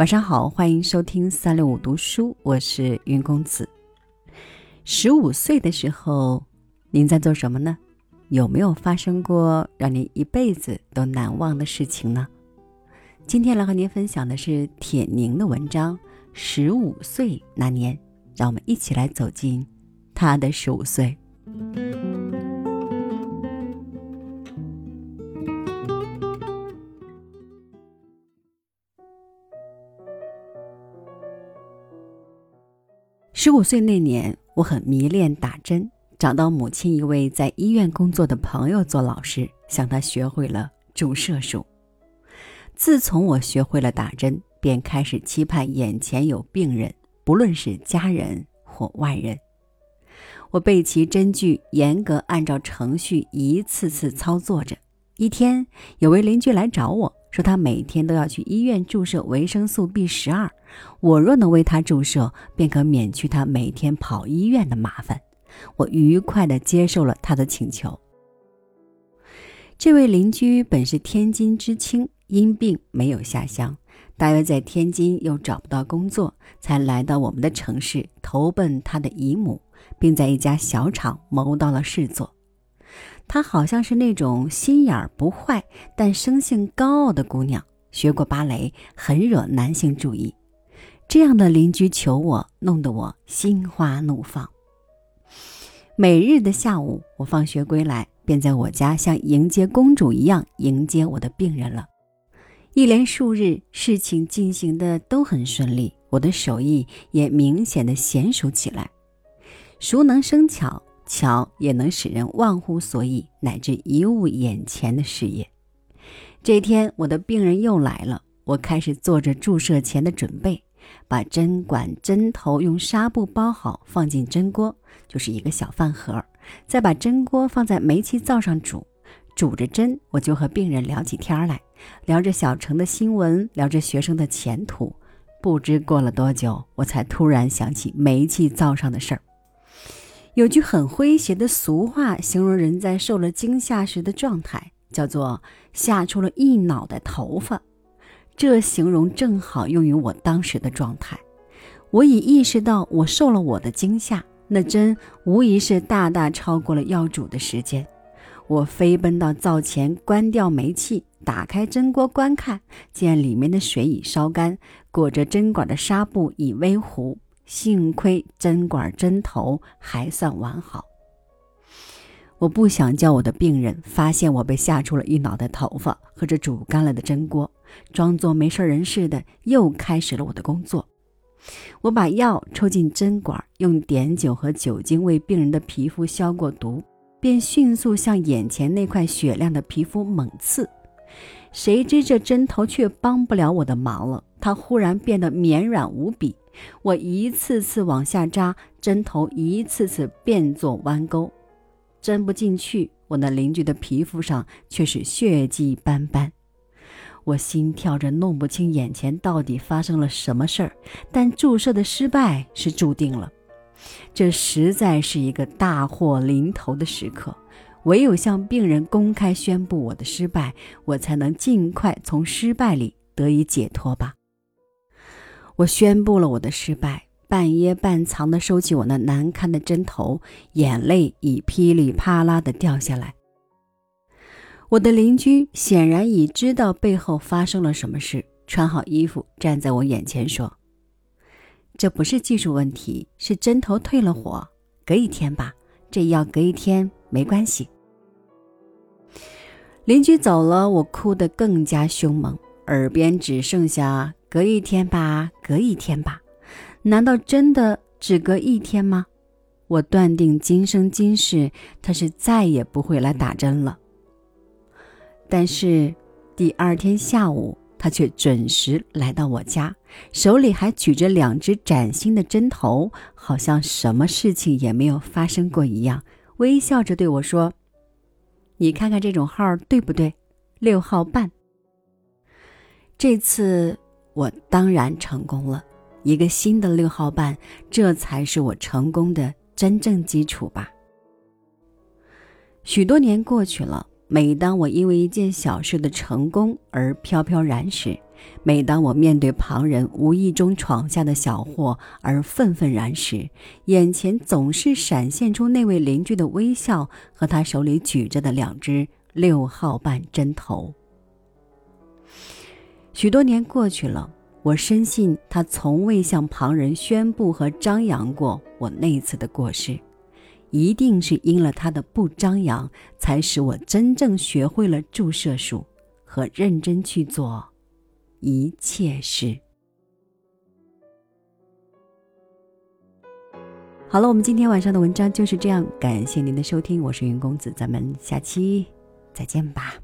晚上好，欢迎收听三六五读书，我是云公子。十五岁的时候，您在做什么呢？有没有发生过让您一辈子都难忘的事情呢？今天来和您分享的是铁凝的文章《十五岁那年》，让我们一起来走进他的十五岁。十五岁那年，我很迷恋打针，找到母亲一位在医院工作的朋友做老师，向他学会了注射术。自从我学会了打针，便开始期盼眼前有病人，不论是家人或外人。我备齐针具，严格按照程序一次次操作着。一天，有位邻居来找我。说他每天都要去医院注射维生素 B 十二，我若能为他注射，便可免去他每天跑医院的麻烦。我愉快地接受了他的请求。这位邻居本是天津知青，因病没有下乡，大约在天津又找不到工作，才来到我们的城市投奔他的姨母，并在一家小厂谋到了事做。她好像是那种心眼儿不坏，但生性高傲的姑娘，学过芭蕾，很惹男性注意。这样的邻居求我，弄得我心花怒放。每日的下午，我放学归来，便在我家像迎接公主一样迎接我的病人了。一连数日，事情进行的都很顺利，我的手艺也明显的娴熟起来。熟能生巧。巧也能使人忘乎所以，乃至一误眼前的事业。这天，我的病人又来了，我开始做着注射前的准备，把针管、针头用纱布包好，放进针锅，就是一个小饭盒，再把针锅放在煤气灶上煮。煮着针，我就和病人聊起天来，聊着小城的新闻，聊着学生的前途。不知过了多久，我才突然想起煤气灶上的事儿。有句很诙谐的俗话，形容人在受了惊吓时的状态，叫做“吓出了一脑袋头发”。这形容正好用于我当时的状态。我已意识到，我受了我的惊吓，那针无疑是大大超过了要煮的时间。我飞奔到灶前，关掉煤气，打开蒸锅观看，见里面的水已烧干，裹着针管的纱布已微糊。幸亏针管针头还算完好。我不想叫我的病人发现我被吓出了一脑袋头发和这煮干了的针锅，装作没事人似的，又开始了我的工作。我把药抽进针管，用碘酒和酒精为病人的皮肤消过毒，便迅速向眼前那块雪亮的皮肤猛刺。谁知这针头却帮不了我的忙了，它忽然变得绵软无比。我一次次往下扎，针头一次次变作弯钩，针不进去。我那邻居的皮肤上却是血迹斑斑。我心跳着，弄不清眼前到底发生了什么事儿。但注射的失败是注定了。这实在是一个大祸临头的时刻。唯有向病人公开宣布我的失败，我才能尽快从失败里得以解脱吧。我宣布了我的失败，半掖半藏地收起我那难堪的针头，眼泪已噼里啪啦地掉下来。我的邻居显然已知道背后发生了什么事，穿好衣服站在我眼前说：“这不是技术问题，是针头退了火，隔一天吧，这药隔一天没关系。”邻居走了，我哭得更加凶猛，耳边只剩下。隔一天吧，隔一天吧，难道真的只隔一天吗？我断定今生今世他是再也不会来打针了。但是第二天下午，他却准时来到我家，手里还举着两只崭新的针头，好像什么事情也没有发生过一样，微笑着对我说：“你看看这种号对不对？六号半。”这次。我当然成功了，一个新的六号半，这才是我成功的真正基础吧。许多年过去了，每当我因为一件小事的成功而飘飘然时，每当我面对旁人无意中闯下的小祸而愤愤然时，眼前总是闪现出那位邻居的微笑和他手里举着的两只六号半针头。许多年过去了，我深信他从未向旁人宣布和张扬过我那次的过失，一定是因了他的不张扬，才使我真正学会了注射术和认真去做。一切事。好了，我们今天晚上的文章就是这样。感谢您的收听，我是云公子，咱们下期再见吧。